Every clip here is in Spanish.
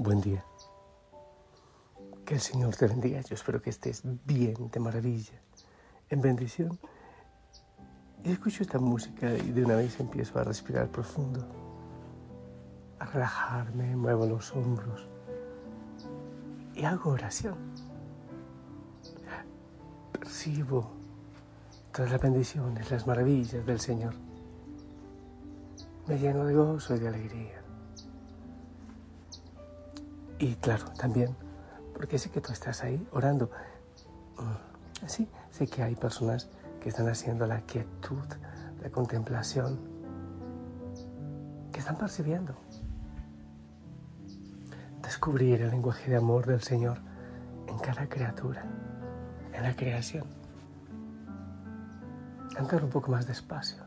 Buen día. Que el Señor te bendiga. Yo espero que estés bien, de maravilla, en bendición. Y escucho esta música y de una vez empiezo a respirar profundo, a relajarme, muevo los hombros y hago oración. Percibo tras las bendiciones, las maravillas del Señor. Me lleno de gozo y de alegría. Y claro, también, porque sé que tú estás ahí orando. Mm, sí, sé que hay personas que están haciendo la quietud, la contemplación, que están percibiendo. Descubrir el lenguaje de amor del Señor en cada criatura, en la creación. Entrar un poco más despacio.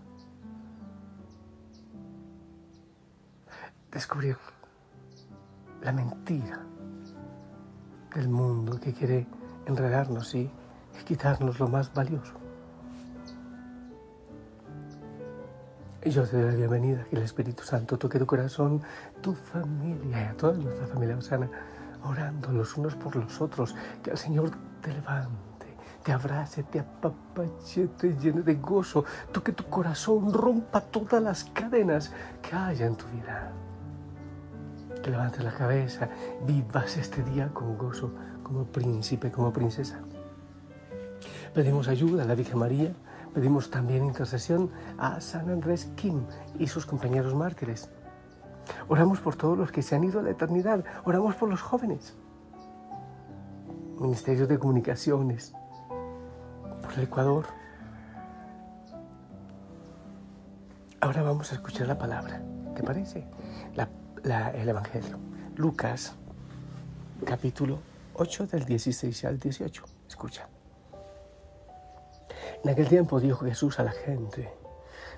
Descubrir la mentira del mundo que quiere enredarnos y quitarnos lo más valioso. Y yo te doy la bienvenida, que el Espíritu Santo toque tu corazón, tu familia y a toda nuestra familia osana, orando los unos por los otros, que el Señor te levante, te abrace, te apapache, te llene de gozo, toque tu corazón, rompa todas las cadenas que haya en tu vida que levantes la cabeza, vivas este día con gozo como príncipe, como princesa. Pedimos ayuda a la Virgen María, pedimos también intercesión a San Andrés Kim y sus compañeros mártires. Oramos por todos los que se han ido a la eternidad, oramos por los jóvenes, Ministerios de Comunicaciones, por el Ecuador. Ahora vamos a escuchar la palabra. ¿Te parece? La el Evangelio. Lucas, capítulo 8 del 16 al 18. Escucha. En aquel tiempo dijo Jesús a la gente,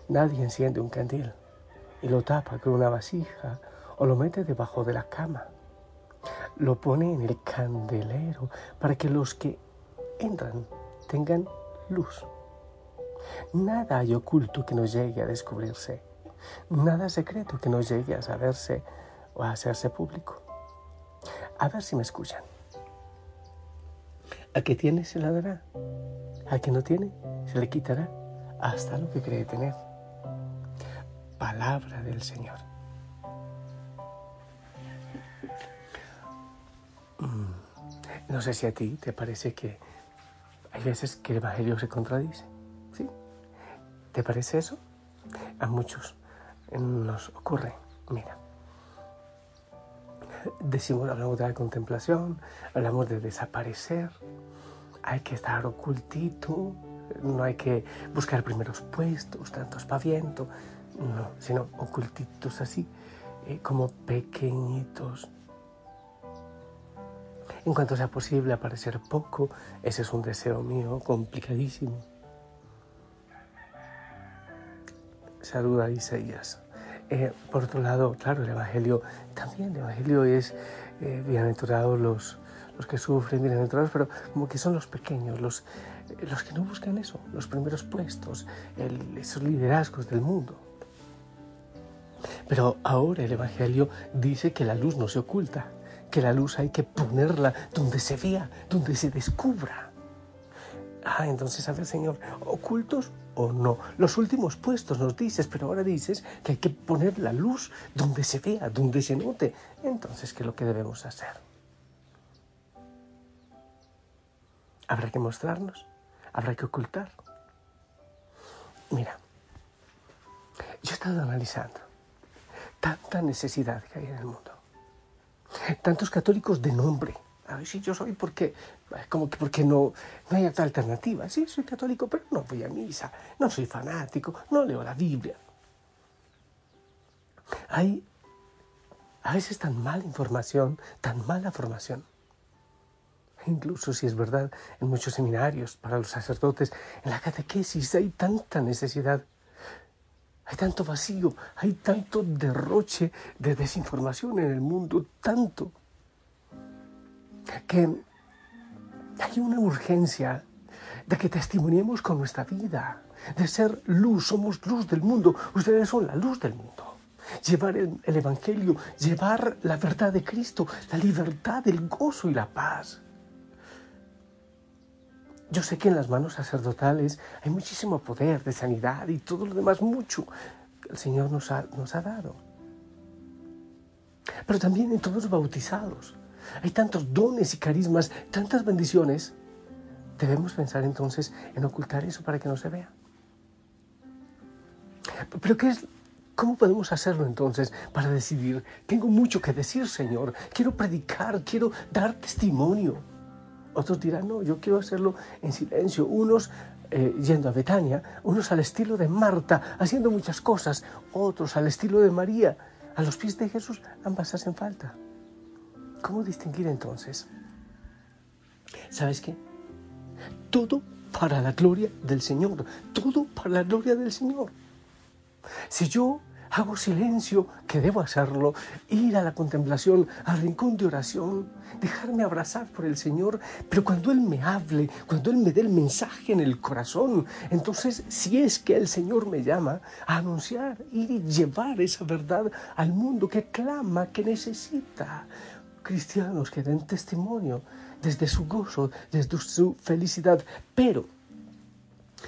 nadie enciende un candil y lo tapa con una vasija o lo mete debajo de la cama. Lo pone en el candelero para que los que entran tengan luz. Nada hay oculto que no llegue a descubrirse Nada secreto que no llegue a saberse o a hacerse público. A ver si me escuchan. A que tiene se le dará. A que no tiene se le quitará hasta lo que cree tener. Palabra del Señor. Mm, no sé si a ti te parece que hay veces que el Evangelio se contradice. ¿Sí? ¿Te parece eso? A muchos nos ocurre. Mira, decimos, hablamos de la contemplación, hablamos de desaparecer, hay que estar ocultito, no hay que buscar primeros puestos, tanto espaviento, no, sino ocultitos así, eh, como pequeñitos. En cuanto sea posible aparecer poco, ese es un deseo mío complicadísimo. Saluda a Isaías. Eh, por otro lado, claro, el Evangelio, también el Evangelio es eh, bienaventurados los, los que sufren, bienaventurados, pero como que son los pequeños, los, los que no buscan eso, los primeros puestos, esos liderazgos del mundo. Pero ahora el Evangelio dice que la luz no se oculta, que la luz hay que ponerla donde se vea, donde se descubra. Ah, entonces, a ver, Señor, ocultos o no. Los últimos puestos nos dices, pero ahora dices que hay que poner la luz donde se vea, donde se note. Entonces, ¿qué es lo que debemos hacer? Habrá que mostrarnos, habrá que ocultar. Mira, yo he estado analizando tanta necesidad que hay en el mundo. Tantos católicos de nombre. Ver si yo soy porque, como que porque no, no hay otra alternativa. Sí, soy católico, pero no voy a misa, no soy fanático, no leo la Biblia. Hay a veces tan mala información, tan mala formación. Incluso si es verdad, en muchos seminarios para los sacerdotes, en la catequesis hay tanta necesidad, hay tanto vacío, hay tanto derroche de desinformación en el mundo, tanto, que hay una urgencia de que testimoniemos con nuestra vida, de ser luz, somos luz del mundo, ustedes son la luz del mundo llevar el, Evangelio, llevar la verdad de Cristo, la libertad, el gozo y la paz. Yo sé que en las manos sacerdotales hay muchísimo poder de sanidad y todo lo demás, mucho que el Señor nos ha, nos ha dado. Pero también en todos los bautizados. Hay tantos dones y carismas, tantas bendiciones. Debemos pensar entonces en ocultar eso para que no se vea. Pero ¿qué es ¿Cómo podemos hacerlo entonces para decidir? Tengo mucho que decir, Señor. Quiero predicar, quiero dar testimonio. Otros dirán, no, yo quiero hacerlo en silencio. Unos eh, yendo a Betania, unos al estilo de Marta, haciendo muchas cosas. Otros al estilo de María. A los pies de Jesús ambas hacen falta. ¿Cómo distinguir entonces? ¿Sabes qué? Todo para la gloria del Señor. Todo para la gloria del Señor. Si yo hago silencio, que debo hacerlo, ir a la contemplación, al rincón de oración, dejarme abrazar por el Señor, pero cuando Él me hable, cuando Él me dé el mensaje en el corazón, entonces si es que el Señor me llama a anunciar, ir y llevar esa verdad al mundo que clama, que necesita, cristianos que den testimonio desde su gozo, desde su felicidad, pero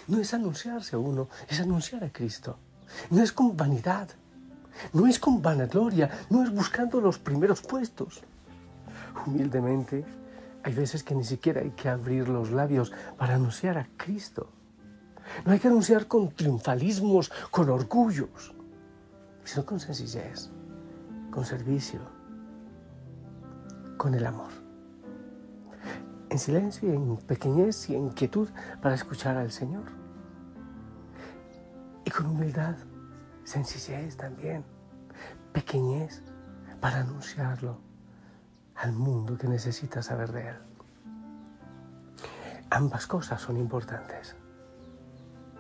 no es anunciarse a uno, es anunciar a Cristo. No es con vanidad, no es con vanagloria, no es buscando los primeros puestos. Humildemente, hay veces que ni siquiera hay que abrir los labios para anunciar a Cristo. No hay que anunciar con triunfalismos, con orgullos, sino con sencillez, con servicio, con el amor. En silencio y en pequeñez y en quietud para escuchar al Señor y con humildad, sencillez también, pequeñez, para anunciarlo al mundo que necesita saber de Él. Ambas cosas son importantes,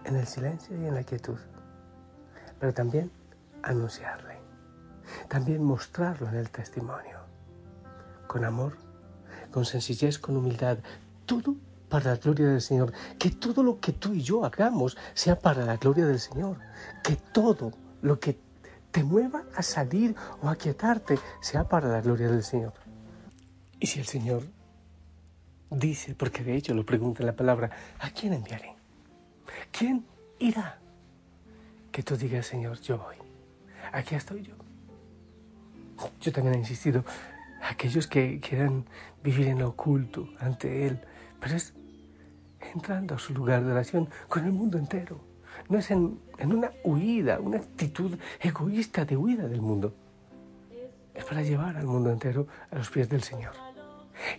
en el silencio y en la quietud, pero también anunciarle, también mostrarlo en el testimonio, con amor, con sencillez, con humildad, todo para la gloria del Señor. Que todo lo que tú y yo hagamos sea para la gloria del Señor. Que todo lo que te mueva a salir o a quietarte sea para la gloria del Señor. Y si el Señor dice, porque de hecho lo pregunta en la palabra, ¿a quién enviaré? ¿Quién irá? Que tú digas, Señor, yo voy. Aquí estoy yo. Yo también he insistido, aquellos que quieran vivir en lo oculto ante Él, pero es entrando a su lugar de oración con el mundo entero. No es en, una huida, una actitud egoísta de huida del mundo. Es para llevar al mundo entero a los pies del Señor.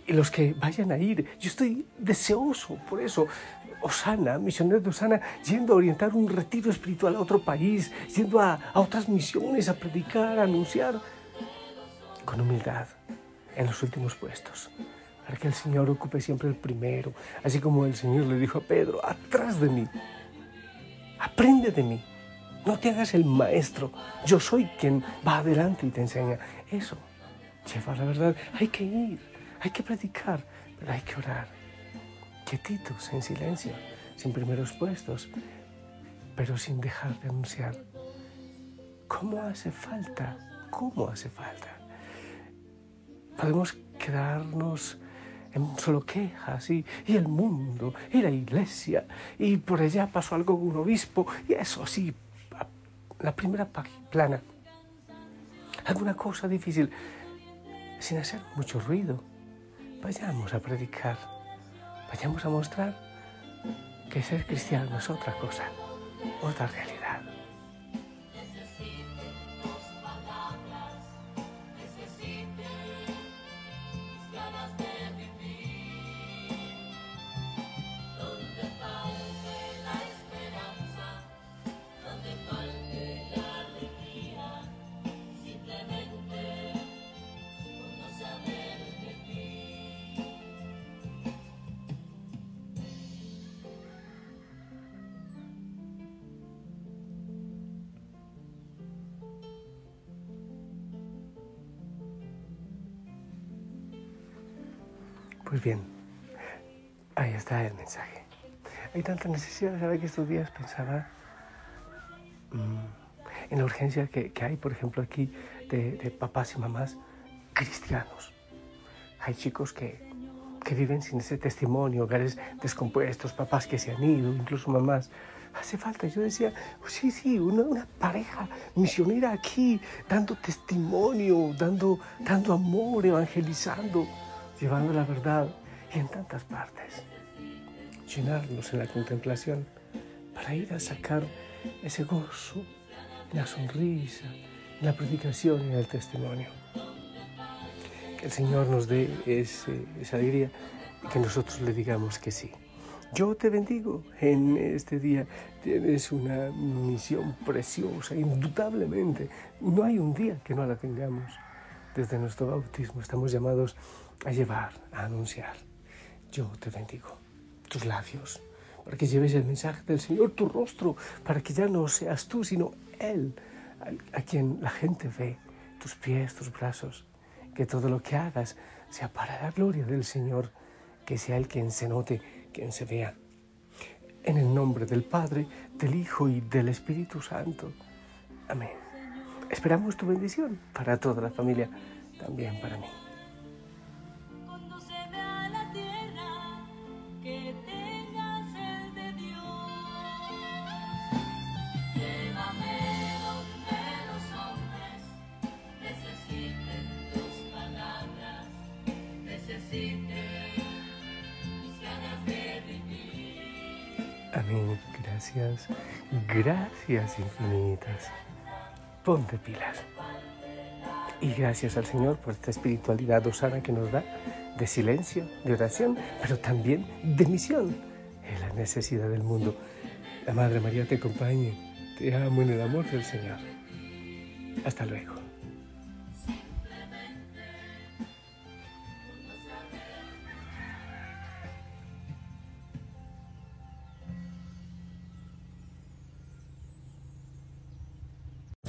Y los que vayan a ir, yo estoy deseoso por eso. Osana, misioneros de Osana, yendo a orientar un retiro espiritual a otro país, yendo a, a otras misiones, a predicar, a anunciar, con humildad, en los últimos puestos para que el Señor ocupe siempre el primero, así como el Señor le dijo a Pedro, atrás de mí, aprende de mí, no te hagas el maestro, yo soy quien va adelante y te enseña. Eso, lleva la verdad, hay que ir, hay que predicar, pero hay que orar, quietitos, en silencio, sin primeros puestos, pero sin dejar de anunciar. ¿Cómo hace falta? ¿Cómo hace falta? Podemos quedarnos solo quejas y, el mundo y la iglesia y por allá pasó algo con un obispo y eso así, la primera plana. Alguna cosa difícil, sin hacer mucho ruido. Vayamos a predicar vayamos a mostrar que ser cristiano es otra cosa, otra realidad. Pues bien, ahí está el mensaje. Hay tanta necesidad, ¿sabe que estos días pensaba mm, en la urgencia que, hay, por ejemplo, aquí de, papás y mamás cristianos? Hay chicos que, viven sin ese testimonio, hogares descompuestos, papás que se han ido, incluso mamás. Hace falta, yo decía, oh, sí, sí, una, una, pareja misionera aquí, dando testimonio, dando, dando amor, evangelizando llevando la verdad y en tantas partes. Llenarnos en la contemplación para ir a sacar ese gozo, la sonrisa, la predicación y el testimonio. Que el Señor nos dé esa alegría y que nosotros le digamos que sí. Yo te bendigo en este día. Tienes una misión preciosa, indudablemente. No hay un día que no la tengamos. Desde nuestro bautismo estamos llamados a llevar, a anunciar. Yo te bendigo tus labios, para que lleves el mensaje del Señor, tu rostro, para que ya no seas tú, sino Él, a, quien la gente ve, tus pies, tus brazos, que todo lo que hagas sea para la gloria del Señor, que sea Él quien se note, quien se vea. En el nombre del Padre, del Hijo y del Espíritu Santo. Amén. Esperamos tu bendición para toda la familia, también para mí. Gracias. Gracias infinitas. Ponte pilas. Y gracias al Señor por esta espiritualidad osana que nos da de silencio, de oración, pero también de misión en la necesidad del mundo. La Madre María te acompañe. Te amo en el amor del Señor. Hasta luego.